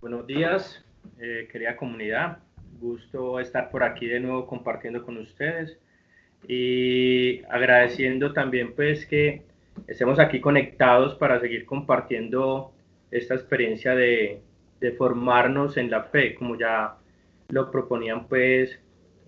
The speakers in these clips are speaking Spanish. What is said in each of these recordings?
Buenos días, eh, querida comunidad. Gusto estar por aquí de nuevo compartiendo con ustedes y agradeciendo también pues que estemos aquí conectados para seguir compartiendo esta experiencia de, formarnos en la fe, como ya lo proponían pues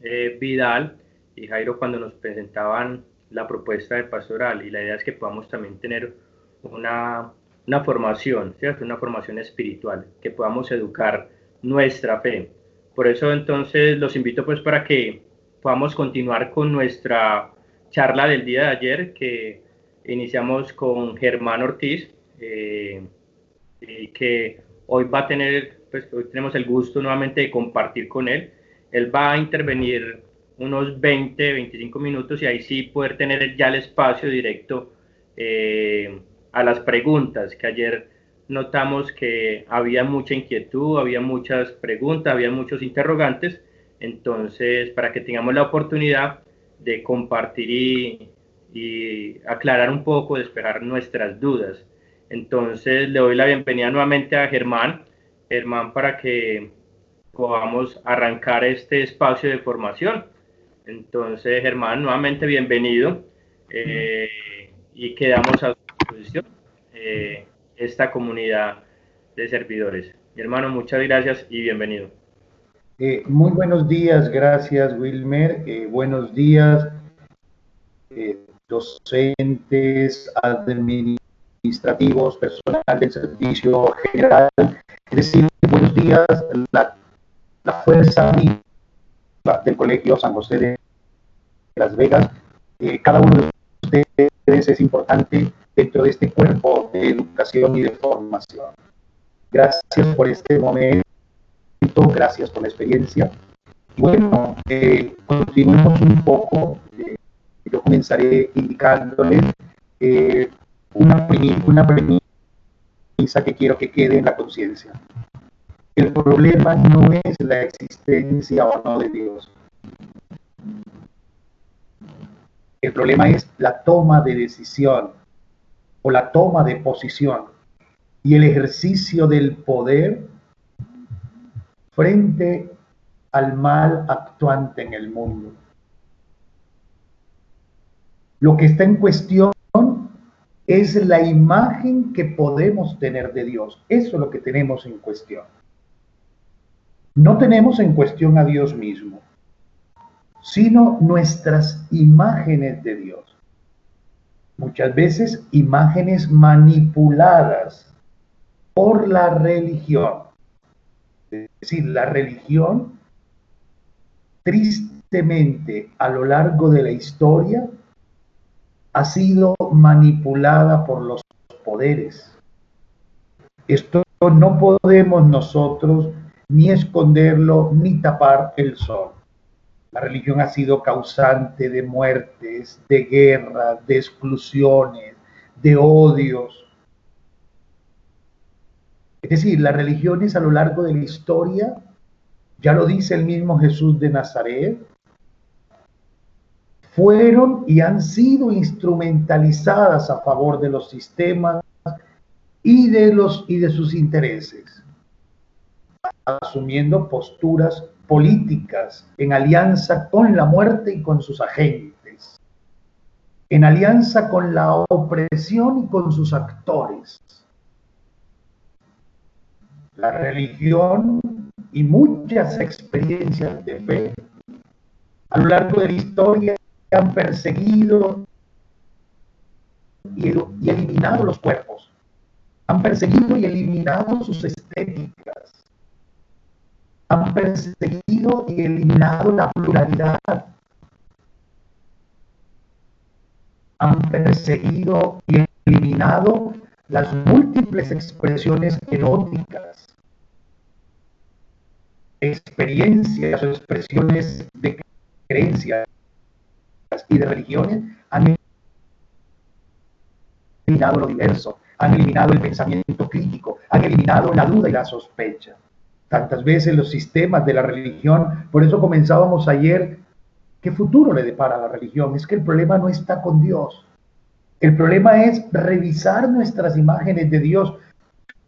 eh, Vidal y Jairo cuando nos presentaban la propuesta de pastoral y la idea es que podamos también tener una, una formación, ¿cierto? Una formación espiritual, que podamos educar nuestra fe. Por eso entonces los invito pues para que podamos continuar con nuestra charla del día de ayer que iniciamos con Germán Ortiz eh, y que hoy va a tener, pues hoy tenemos el gusto nuevamente de compartir con él. Él va a intervenir unos 20, 25 minutos y ahí sí poder tener ya el espacio directo eh, a las preguntas, que ayer notamos que había mucha inquietud, había muchas preguntas, había muchos interrogantes, entonces para que tengamos la oportunidad de compartir y, aclarar un poco, despejar nuestras dudas. Entonces le doy la bienvenida nuevamente a Germán. Germán, para que podamos arrancar este espacio de formación. Entonces, Germán, nuevamente bienvenido eh, y quedamos a disposición eh, esta comunidad de servidores. Mi hermano, muchas gracias y bienvenido. Eh, muy buenos días, gracias Wilmer. buenos días, docentes, administrativos, personal del servicio general. Decir, buenos días, la, fuerza del Colegio San José de Las Vegas. Eh, cada uno de ustedes es importante dentro de este cuerpo de educación y de formación. Gracias por este momento, gracias por la experiencia. bueno, eh, continuemos un poco. Eh, yo comenzaré indicándoles eh, una, una premisa que quiero que quede en la conciencia. El problema no es la existencia o no de Dios. El problema es la toma de decisión o la toma de posición y el ejercicio del poder frente al mal actuante en el mundo. Lo que está en cuestión es la imagen que podemos tener de Dios. Eso es lo que tenemos en cuestión. No tenemos en cuestión a Dios mismo, sino nuestras imágenes de Dios. Muchas veces imágenes manipuladas por la religión. Es decir, la religión tristemente a lo largo de la historia ha sido manipulada por los poderes. Esto no podemos nosotros ni esconderlo, ni tapar el sol. La religión ha sido causante de muertes, de guerras, de exclusiones, de odios. Es decir, las religiones a lo largo de la historia, ya lo dice el mismo Jesús de Nazaret, fueron y han sido instrumentalizadas a favor de los sistemas y de y de sus intereses asumiendo posturas políticas en alianza con la muerte y con sus agentes, en alianza con la opresión y con sus actores. La religión y muchas experiencias de fe a lo largo de la historia han perseguido y, eliminado los cuerpos, han perseguido y eliminado sus estéticas, han perseguido y eliminado la pluralidad. Han perseguido y eliminado las múltiples expresiones eróticas, experiencias o expresiones de creencias y de religiones, han eliminado lo diverso, han eliminado el pensamiento crítico, han eliminado la duda y la sospecha tantas veces los sistemas de la religión. Por eso comenzábamos ayer, ¿qué futuro le depara a la religión? Es que el problema no está con Dios. El problema es revisar nuestras imágenes de Dios.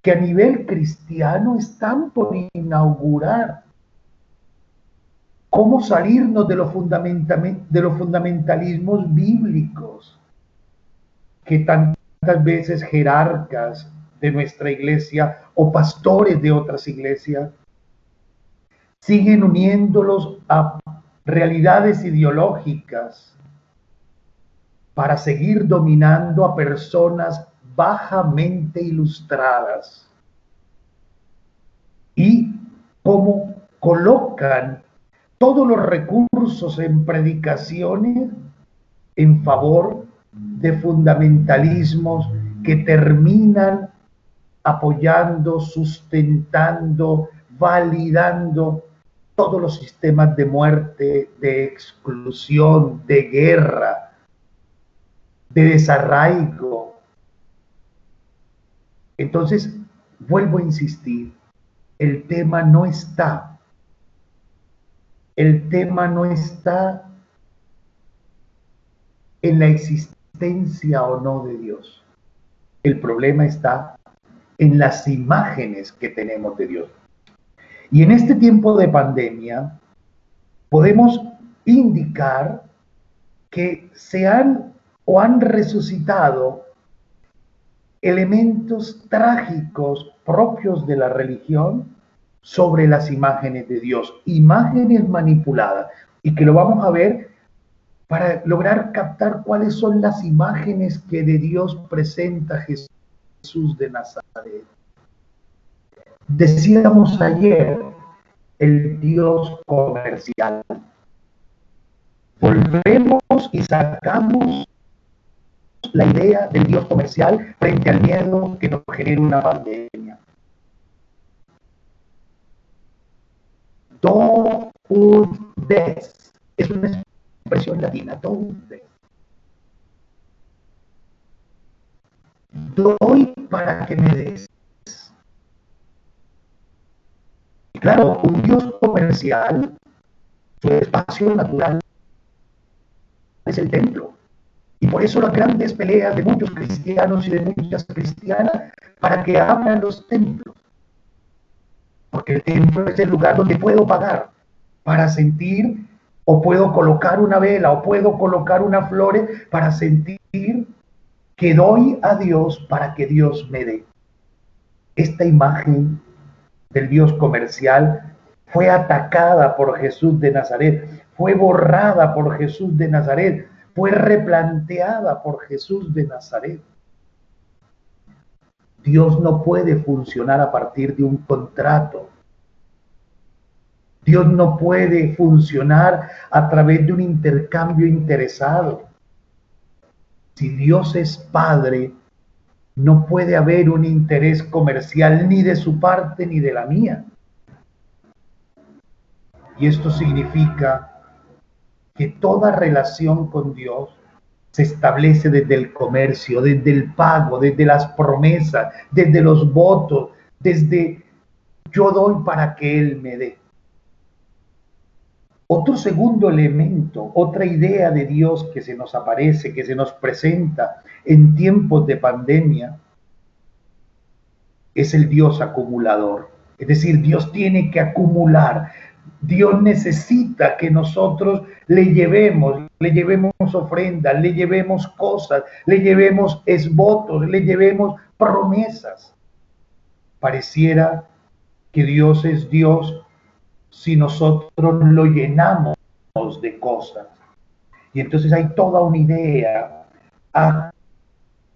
que a nivel cristiano están por inaugurar. ¿Cómo salirnos de, los de los fundamentalismos bíblicos que tantas veces jerarcas de nuestra iglesia o pastores de otras iglesias siguen uniéndolos a realidades ideológicas para seguir dominando a personas bajamente ilustradas y cómo colocan todos los recursos en predicaciones en favor de fundamentalismos que terminan apoyando, sustentando, validando todos los sistemas de muerte, de exclusión, de guerra, de desarraigo. Entonces, vuelvo a insistir, el tema no está, el tema no está en la existencia o no de Dios. El problema está en las imágenes que tenemos de Dios. Y en este tiempo de pandemia podemos indicar que se han o han resucitado elementos trágicos propios de la religión sobre las imágenes de Dios, imágenes manipuladas, y que lo vamos a ver para lograr captar cuáles son las imágenes que de Dios presenta Jesús de Nazaret. Decíamos ayer el Dios comercial. Volvemos y sacamos la idea del Dios comercial frente al miedo que nos genera una pandemia. Do des es una expresión latina, do Doy para que me des. Claro, un Dios comercial, su espacio natural es el templo. Y por eso las grandes peleas de muchos cristianos y de muchas cristianas para que abran los templos. Porque el templo es el lugar donde puedo pagar para sentir, o puedo colocar una vela, o puedo colocar una flor para sentir que doy a Dios para que Dios me dé. Esta imagen del Dios comercial fue atacada por Jesús de Nazaret, fue borrada por Jesús de Nazaret, fue replanteada por Jesús de Nazaret. Dios no puede funcionar a partir de un contrato. Dios no puede funcionar a través de un intercambio interesado. Si Dios es Padre, no puede haber un interés comercial ni de su parte ni de la mía. Y esto significa que toda relación con Dios se establece desde el comercio, desde el pago, desde las promesas, desde los votos, desde yo doy para que Él me dé. Otro segundo elemento, otra idea de Dios que se nos aparece, que se nos presenta en tiempos de pandemia, es el Dios acumulador. Es decir, Dios tiene que acumular. Dios necesita que nosotros le llevemos, le llevemos ofrendas, le llevemos cosas, le llevemos esvotos, le llevemos promesas. Pareciera que Dios es Dios si nosotros lo llenamos de cosas. Y entonces hay toda una idea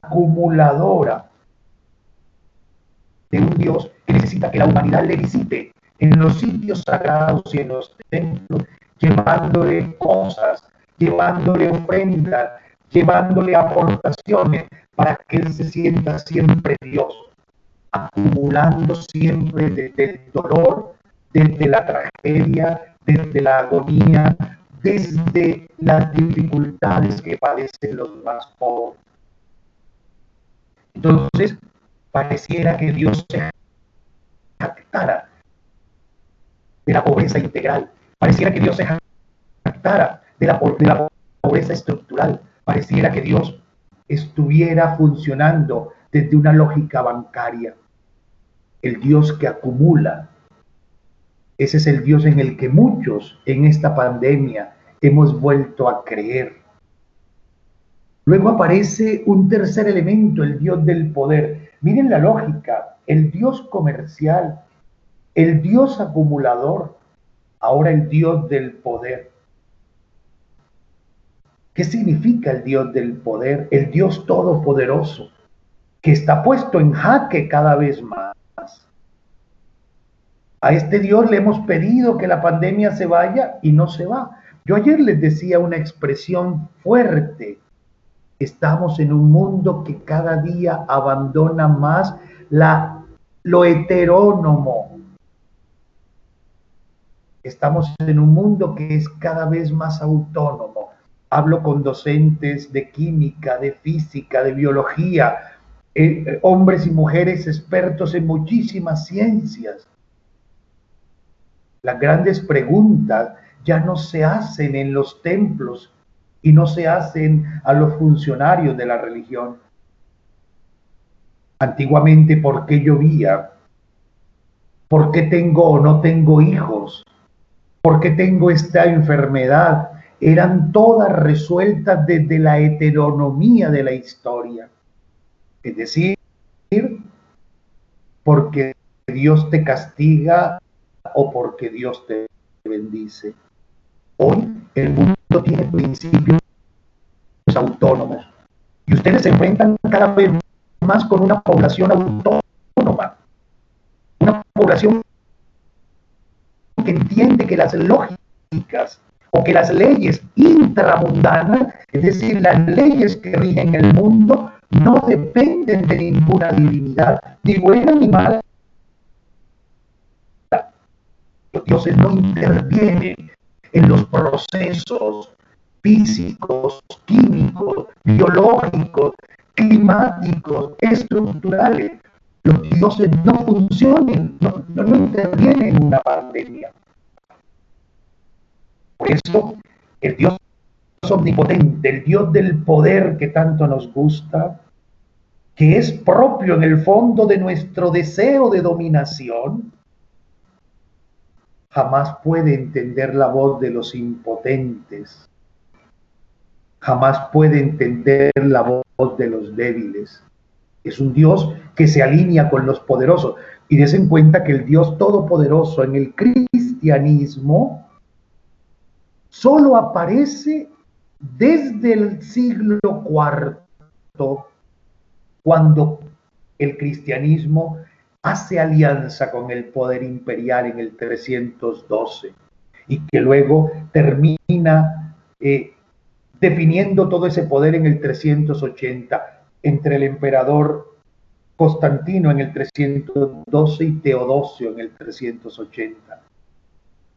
acumuladora de un Dios que necesita que la humanidad le visite en los sitios sagrados y en los templos, llevándole cosas, llevándole ofrendas, llevándole aportaciones para que él se sienta siempre Dios, acumulando siempre desde el dolor desde la tragedia, desde la agonía, desde las dificultades que padecen los más pobres. Entonces, pareciera que Dios se jactara de la pobreza integral, pareciera que Dios se jactara de la, de la pobreza estructural, pareciera que Dios estuviera funcionando desde una lógica bancaria. el Dios que acumula. Ese es el Dios en el que muchos en esta pandemia hemos vuelto a creer. Luego aparece un tercer elemento, el Dios del poder. Miren la lógica, el Dios comercial, el Dios acumulador, ahora el Dios del poder. ¿Qué significa el Dios del poder? El Dios todopoderoso, que está puesto en jaque cada vez más. A este Dios le hemos pedido que la pandemia se vaya y no se va. Yo ayer les decía una expresión fuerte. Estamos en un mundo que cada día abandona más la, lo heterónomo. Estamos en un mundo que es cada vez más autónomo. Hablo con docentes de química, de física, de biología, eh, hombres y mujeres expertos en muchísimas ciencias. Las grandes preguntas ya no se hacen en los templos y no se hacen a los funcionarios de la religión. Antiguamente, ¿por qué llovía? ¿Por qué tengo o no tengo hijos? ¿Por qué tengo esta enfermedad? Eran todas resueltas desde la heteronomía de la historia. Es decir, porque Dios te castiga o porque Dios te bendice. Hoy el mundo tiene principios autónomos y ustedes se enfrentan cada vez más con una población autónoma, una población que entiende que las lógicas o que las leyes intramundanas, es decir, las leyes que rigen el mundo, no dependen de ninguna divinidad, ni buena ni mala. Los dioses no intervienen en los procesos físicos, químicos, biológicos, climáticos, estructurales. Los dioses no funcionan, no, no, intervienen en una pandemia. Por eso, el Dios omnipotente, el Dios del poder que tanto nos gusta, que es propio en el fondo de nuestro deseo de dominación, jamás puede entender la voz de los impotentes, jamás puede entender la voz de los débiles. Es un Dios que se alinea con los poderosos. Y des en cuenta que el Dios todopoderoso en el cristianismo solo aparece desde el siglo IV, cuando el cristianismo hace alianza con el poder imperial en el 312 y que luego termina eh, definiendo todo ese poder en el 380 entre el emperador Constantino en el 312 y Teodosio en el 380.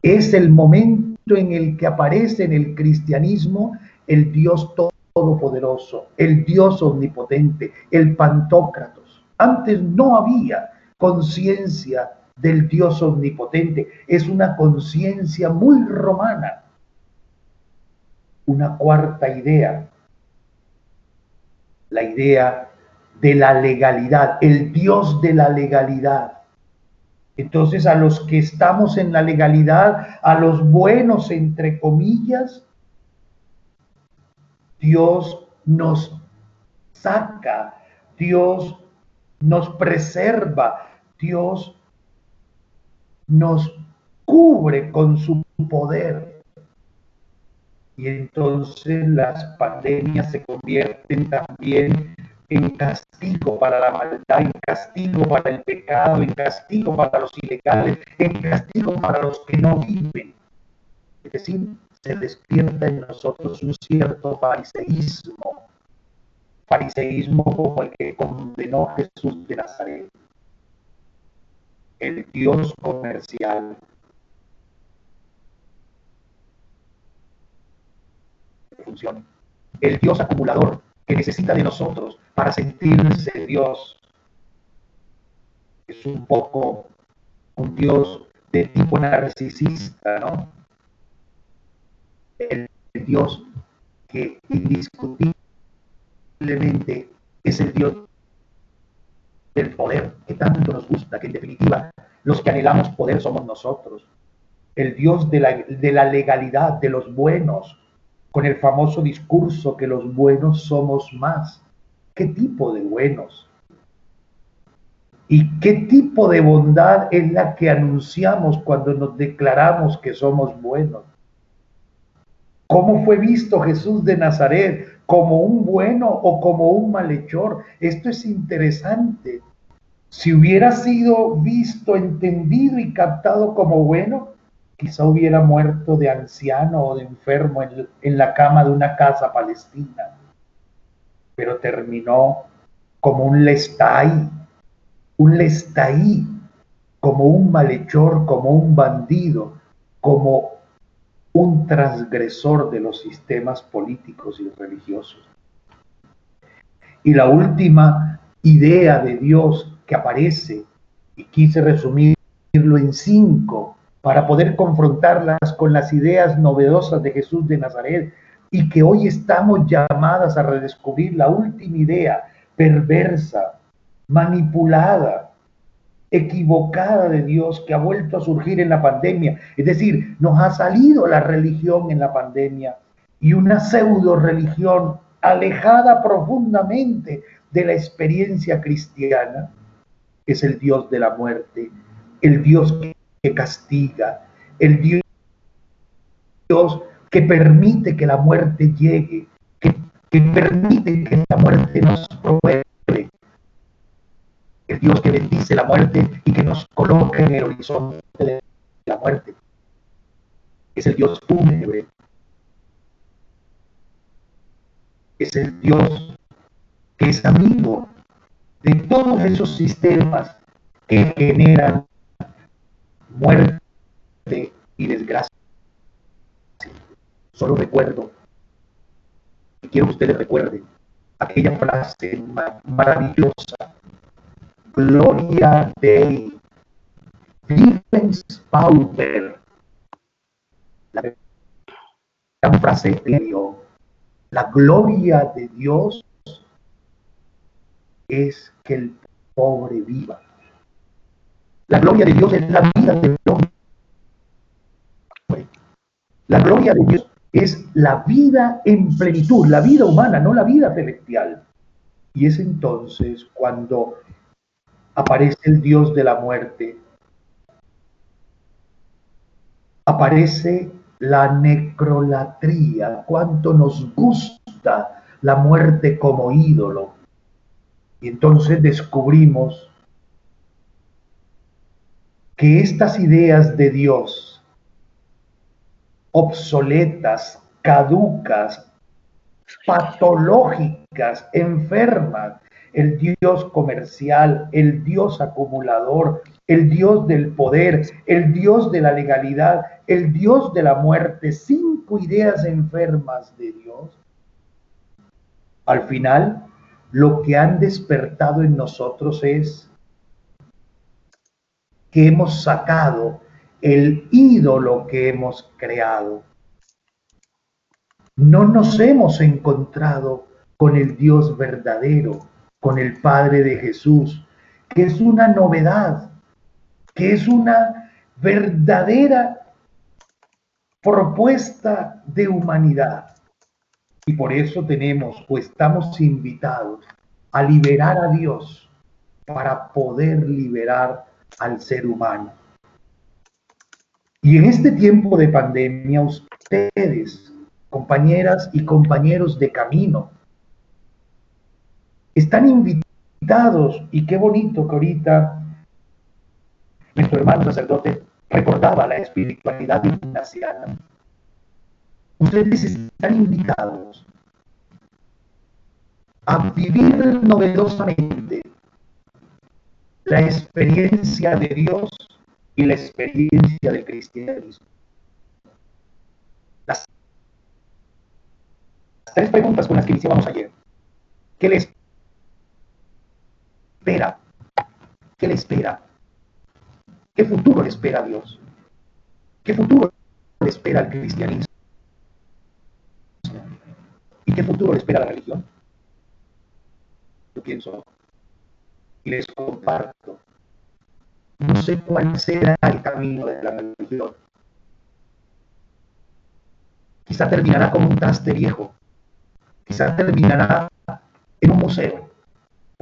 Es el momento en el que aparece en el cristianismo el Dios todopoderoso, el Dios omnipotente, el Pantócratos. Antes no había conciencia del Dios omnipotente, es una conciencia muy romana. Una cuarta idea, la idea de la legalidad, el Dios de la legalidad. Entonces a los que estamos en la legalidad, a los buenos, entre comillas, Dios nos saca, Dios nos preserva, Dios nos cubre con su poder. Y entonces las pandemias se convierten también en castigo para la maldad, en castigo para el pecado, en castigo para los ilegales, en castigo para los que no viven. Es decir, se despierta en nosotros un cierto fariseísmo, fariseísmo como el que condenó Jesús de Nazaret el Dios comercial. El Dios acumulador que necesita de nosotros para sentirse Dios. Es un poco un Dios de tipo narcisista, ¿no? El, Dios que indiscutiblemente es el Dios del poder que tanto nos gusta, que en definitiva los que anhelamos poder somos nosotros. El Dios de la, de la legalidad, de los buenos, con el famoso discurso que los buenos somos más. ¿Qué tipo de buenos? ¿Y qué tipo de bondad es la que anunciamos cuando nos declaramos que somos buenos? ¿Cómo fue visto Jesús de Nazaret? ¿Como un bueno o como un malhechor? Esto es interesante. Si hubiera sido visto, entendido y captado como bueno, quizá hubiera muerto de anciano o de enfermo en, en la cama de una casa palestina. Pero terminó como un lestai, un lestai, como un malhechor, como un bandido, como un transgresor de los sistemas políticos y religiosos. Y la última idea de Dios que aparece, y quise resumirlo en cinco, para poder confrontarlas con las ideas novedosas de Jesús de Nazaret, y que hoy estamos llamadas a redescubrir la última idea perversa, manipulada, equivocada de Dios que ha vuelto a surgir en la pandemia. Es decir, nos ha salido la religión en la pandemia y una pseudo religión alejada profundamente de la experiencia cristiana es el Dios de la muerte, el Dios que castiga, el Dios que permite que la muerte llegue, que, que permite que la muerte nos el Dios que bendice la muerte y que nos coloca en el horizonte de la muerte. Es el Dios fúnebre. Es el Dios que es amigo de todos esos sistemas que generan muerte y desgracia. Solo recuerdo, y quiero que ustedes recuerden, aquella frase maravillosa Gloria Dei, Pauper, la gran frase de Dios, la gloria de Dios es que el pobre viva. La gloria de Dios es la vida del hombre. La gloria de Dios es la vida en plenitud, la vida humana, no la vida celestial. Y es entonces cuando aparece el Dios de la muerte, aparece la necrolatría, cuánto nos gusta la muerte como ídolo. Y entonces descubrimos que estas ideas de Dios, obsoletas, caducas, patológicas, enfermas, el Dios comercial, el Dios acumulador, el Dios del poder, el Dios de la legalidad, el Dios de la muerte, cinco ideas enfermas de Dios, al final lo que han despertado en nosotros es que hemos sacado el ídolo que hemos creado. No nos hemos encontrado con el Dios verdadero, con el Padre de Jesús, que es una novedad, que es una verdadera propuesta de humanidad. Y por eso tenemos o estamos invitados a liberar a Dios para poder liberar al ser humano. Y en este tiempo de pandemia, ustedes, compañeras y compañeros de camino, están invitados y qué bonito que ahorita nuestro hermano sacerdote recordaba la espiritualidad ignaciana. Ustedes están invitados a vivir novedosamente la experiencia de Dios y la experiencia del cristianismo. Las tres preguntas con las que iniciamos ayer. ¿Qué les ¿Qué le espera? ¿Qué futuro le espera a Dios? ¿Qué futuro le espera al cristianismo? ¿Y qué futuro le espera a la religión? Yo pienso y les comparto. No sé cuál será el camino de la religión. Quizá terminará como un traste viejo. Quizá terminará en un museo,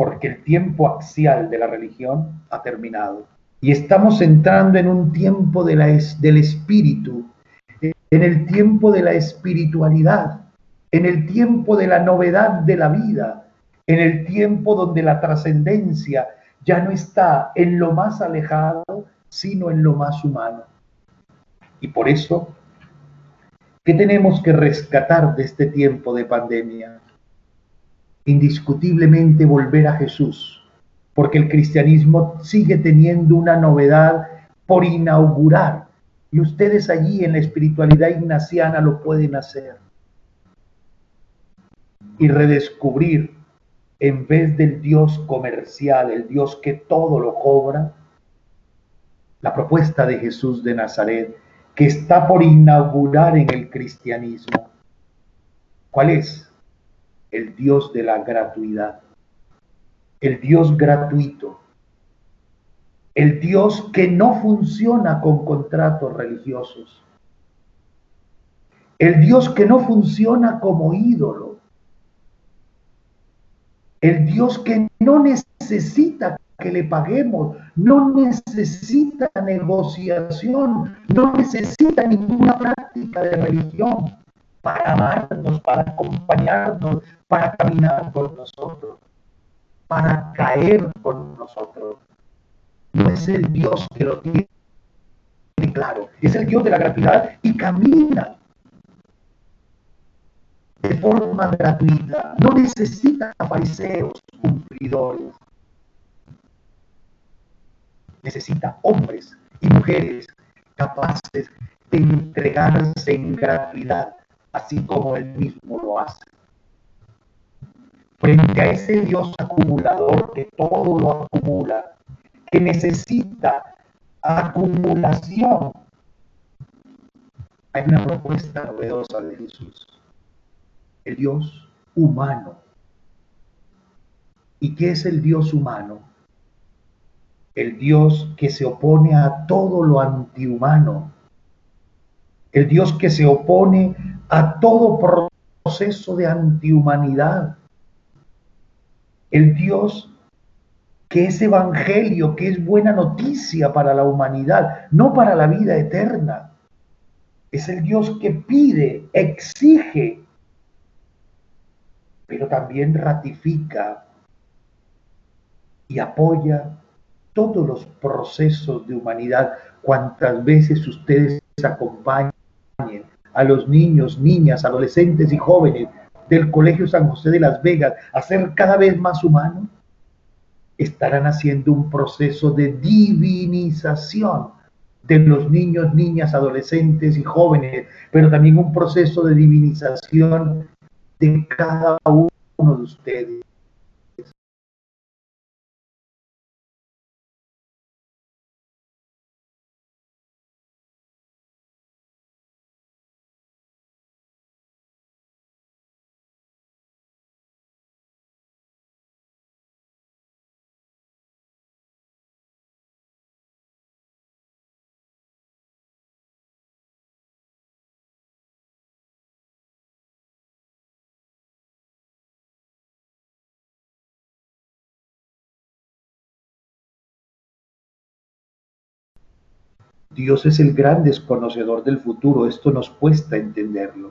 porque el tiempo axial de la religión ha terminado. Y estamos entrando en un tiempo del espíritu, en el tiempo de la espiritualidad, en el tiempo de la novedad de la vida, en el tiempo donde la trascendencia ya no está en lo más alejado, sino en lo más humano. Y por eso, ¿qué tenemos que rescatar de este tiempo de pandemia? Indiscutiblemente volver a Jesús, porque el cristianismo sigue teniendo una novedad por inaugurar. Y ustedes allí en la espiritualidad ignaciana lo pueden hacer. Y redescubrir en vez del Dios comercial, el Dios que todo lo cobra, la propuesta de Jesús de Nazaret, que está por inaugurar en el cristianismo. ¿Cuál es? El Dios de la gratuidad, el Dios gratuito, el Dios que no funciona con contratos religiosos, el Dios que no funciona como ídolo, el Dios que no necesita que le paguemos, no necesita negociación, no necesita ninguna práctica de religión para amarnos, para acompañarnos, para caminar con nosotros, para caer con nosotros. No es el Dios que lo tiene claro, es el Dios de la gratuidad y camina de forma gratuita. No necesita fariseos cumplidores. Necesita hombres y mujeres capaces de entregarse en gratuidad, así como él mismo lo hace. Frente a ese Dios acumulador que todo lo acumula, que necesita acumulación, hay una propuesta novedosa de Jesús el Dios humano. ¿Y qué es el Dios humano? El Dios que se opone a todo lo antihumano. El Dios que se opone a todo proceso de antihumanidad. El Dios que es evangelio, que es buena noticia para la humanidad, no para la vida eterna. Es el Dios que pide, exige pero también ratifica y apoya todos los procesos de humanidad cuantas veces ustedes acompañen a los niños, niñas, adolescentes y jóvenes del Colegio San José de Las Vegas a ser cada vez más humanos, estarán haciendo un proceso de divinización de los niños, niñas, adolescentes y jóvenes, pero también un proceso de divinización de cada uno de ustedes. Dios es el gran desconocedor del futuro, esto nos cuesta entenderlo.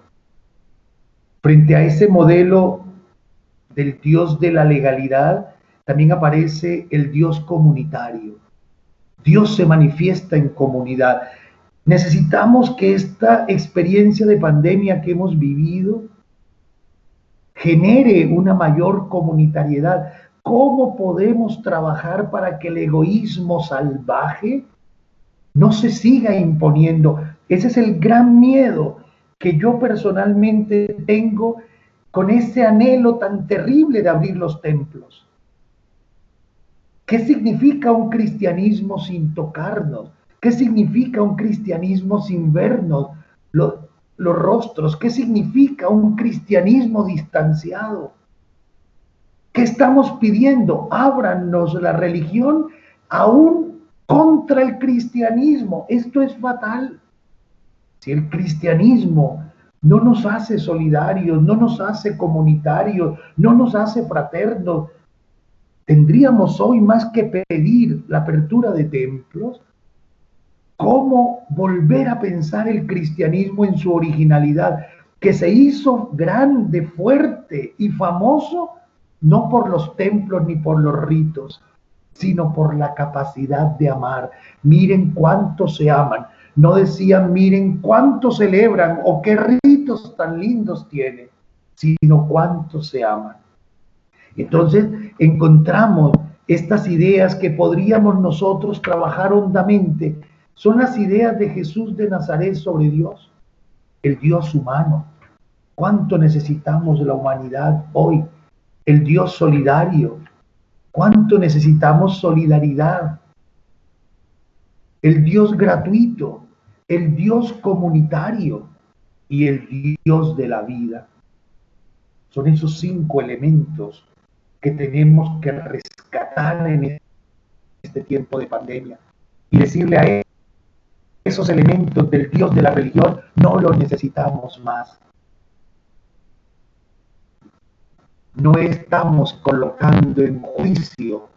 Frente a ese modelo del Dios de la legalidad, también aparece el Dios comunitario. Dios se manifiesta en comunidad. Necesitamos que esta experiencia de pandemia que hemos vivido genere una mayor comunitariedad. ¿Cómo podemos trabajar para que el egoísmo salvaje no se siga imponiendo. Ese es el gran miedo que yo personalmente tengo con ese anhelo tan terrible de abrir los templos. ¿Qué significa un cristianismo sin tocarnos? ¿Qué significa un cristianismo sin vernos los, rostros? ¿Qué significa un cristianismo distanciado? ¿Qué estamos pidiendo? Ábranos la religión aún contra el cristianismo. Esto es fatal. Si el cristianismo no nos hace solidarios, no nos hace comunitarios, no nos hace fraternos, tendríamos hoy más que pedir la apertura de templos. ¿Cómo volver a pensar el cristianismo en su originalidad, que se hizo grande, fuerte y famoso, no por los templos ni por los ritos, sino por la capacidad de amar. Miren cuánto se aman. No decían, miren cuánto celebran o qué ritos tan lindos tienen, sino cuánto se aman. Entonces encontramos estas ideas que podríamos nosotros trabajar hondamente. Son las ideas de Jesús de Nazaret sobre Dios, el Dios humano. ¿Cuánto necesitamos de la humanidad hoy? El Dios solidario. ¿Cuánto necesitamos solidaridad? El Dios gratuito, el Dios comunitario y el Dios de la vida. Son esos cinco elementos que tenemos que rescatar en este tiempo de pandemia y decirle a esos elementos del Dios de la religión, no los necesitamos más. No estamos colocando en juicio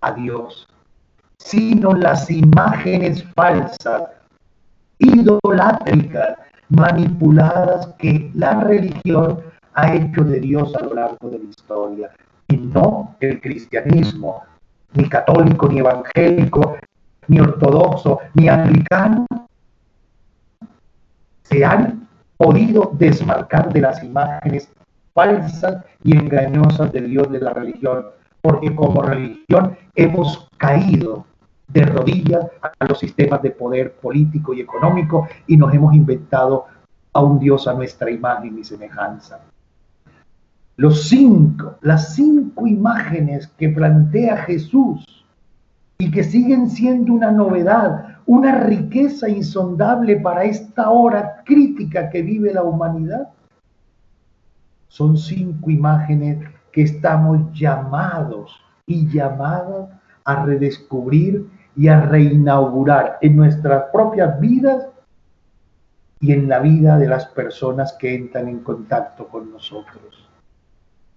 a Dios, sino las imágenes falsas, idolátricas, manipuladas que la religión ha hecho de Dios a lo largo de la historia y no el cristianismo, ni católico, ni evangélico, ni ortodoxo, ni anglicano, se han podido desmarcar de las imágenes falsas y engañosas del Dios de la religión, porque como religión hemos caído de rodillas a los sistemas de poder político y económico y nos hemos inventado a un Dios a nuestra imagen y semejanza. Los cinco, las cinco imágenes que plantea Jesús y que siguen siendo una novedad, una riqueza insondable para esta hora crítica que vive la humanidad, son cinco imágenes que estamos llamados y llamadas a redescubrir y a reinaugurar en nuestras propias vidas y en la vida de las personas que entran en contacto con nosotros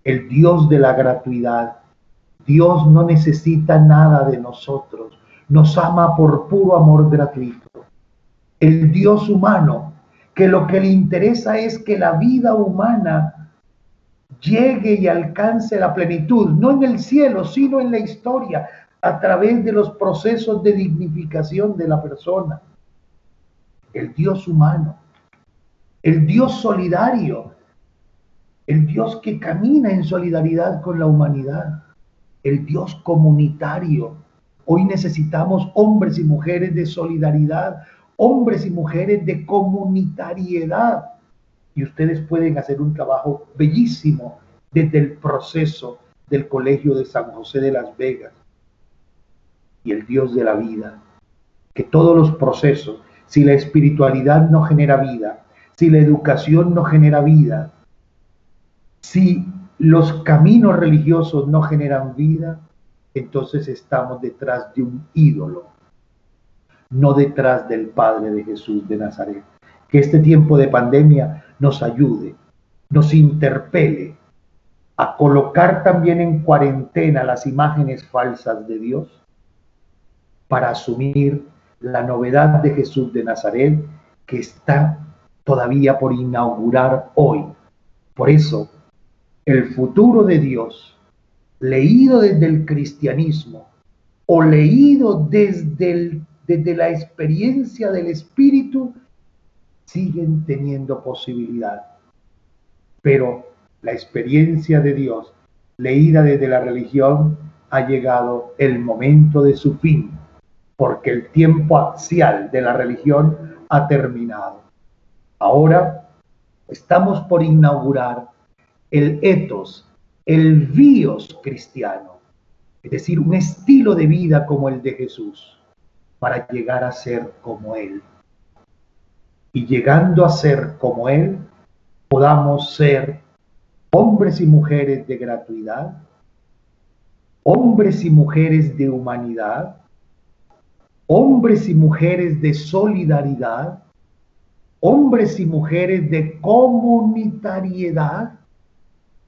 el Dios de la gratuidad. Dios no necesita nada de nosotros, nos ama por puro amor gratuito. El Dios humano, que lo que le interesa es que la vida humana llegue y alcance la plenitud, no en el cielo, sino en la historia, a través de los procesos de dignificación de la persona. El Dios humano, el Dios solidario, el Dios que camina en solidaridad con la humanidad, el Dios comunitario. Hoy necesitamos hombres y mujeres de solidaridad, hombres y mujeres de comunitariedad. Y ustedes pueden hacer un trabajo bellísimo desde el proceso del Colegio de San José de las Vegas y el Dios de la vida. Que todos los procesos, si la espiritualidad no genera vida, si la educación no genera vida, si los caminos religiosos no generan vida, entonces estamos detrás de un ídolo, no detrás del Padre de Jesús de Nazaret. Que este tiempo de pandemia nos ayude, nos interpele a colocar también en cuarentena las imágenes falsas de Dios para asumir la novedad de Jesús de Nazaret que está todavía por inaugurar hoy. Por eso el futuro de Dios, leído desde el cristianismo o leído desde, desde la experiencia del Espíritu, siguen teniendo posibilidad. Pero la experiencia de Dios, leída desde la religión, ha llegado el momento de su fin, porque el tiempo axial de la religión ha terminado. Ahora estamos por inaugurar el ethos, el bios cristiano, es decir, un estilo de vida como el de Jesús, para llegar a ser como Él. Y llegando a ser como Él, podamos ser hombres y mujeres de gratuidad, hombres y mujeres de humanidad, hombres y mujeres de solidaridad, hombres y mujeres de comunitariedad,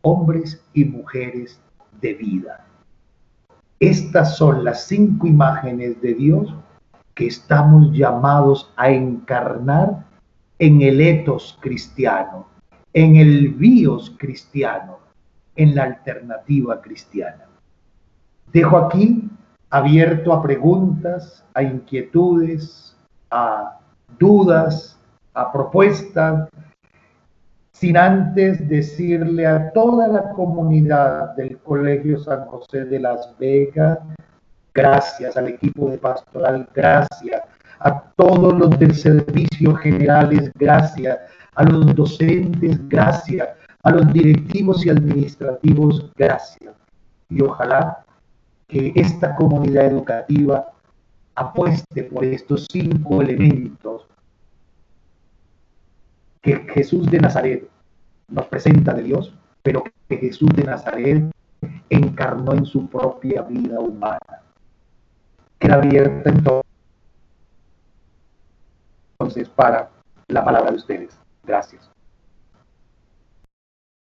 hombres y mujeres de vida. Estas son las cinco imágenes de Dios que estamos llamados a encarnar en el etos cristiano, en el bios cristiano, en la alternativa cristiana. Dejo aquí abierto a preguntas, a inquietudes, a dudas, a propuestas, sin antes decirle a toda la comunidad del Colegio San José de Las Vegas, gracias al equipo de pastoral, gracias a todos los del servicio generales, gracias a los docentes, gracias a los directivos y administrativos, gracias. Y ojalá que esta comunidad educativa apueste por estos cinco elementos que Jesús de Nazaret nos presenta de Dios, pero que Jesús de Nazaret encarnó en su propia vida humana. Queda abierta entonces para la palabra de ustedes. Gracias.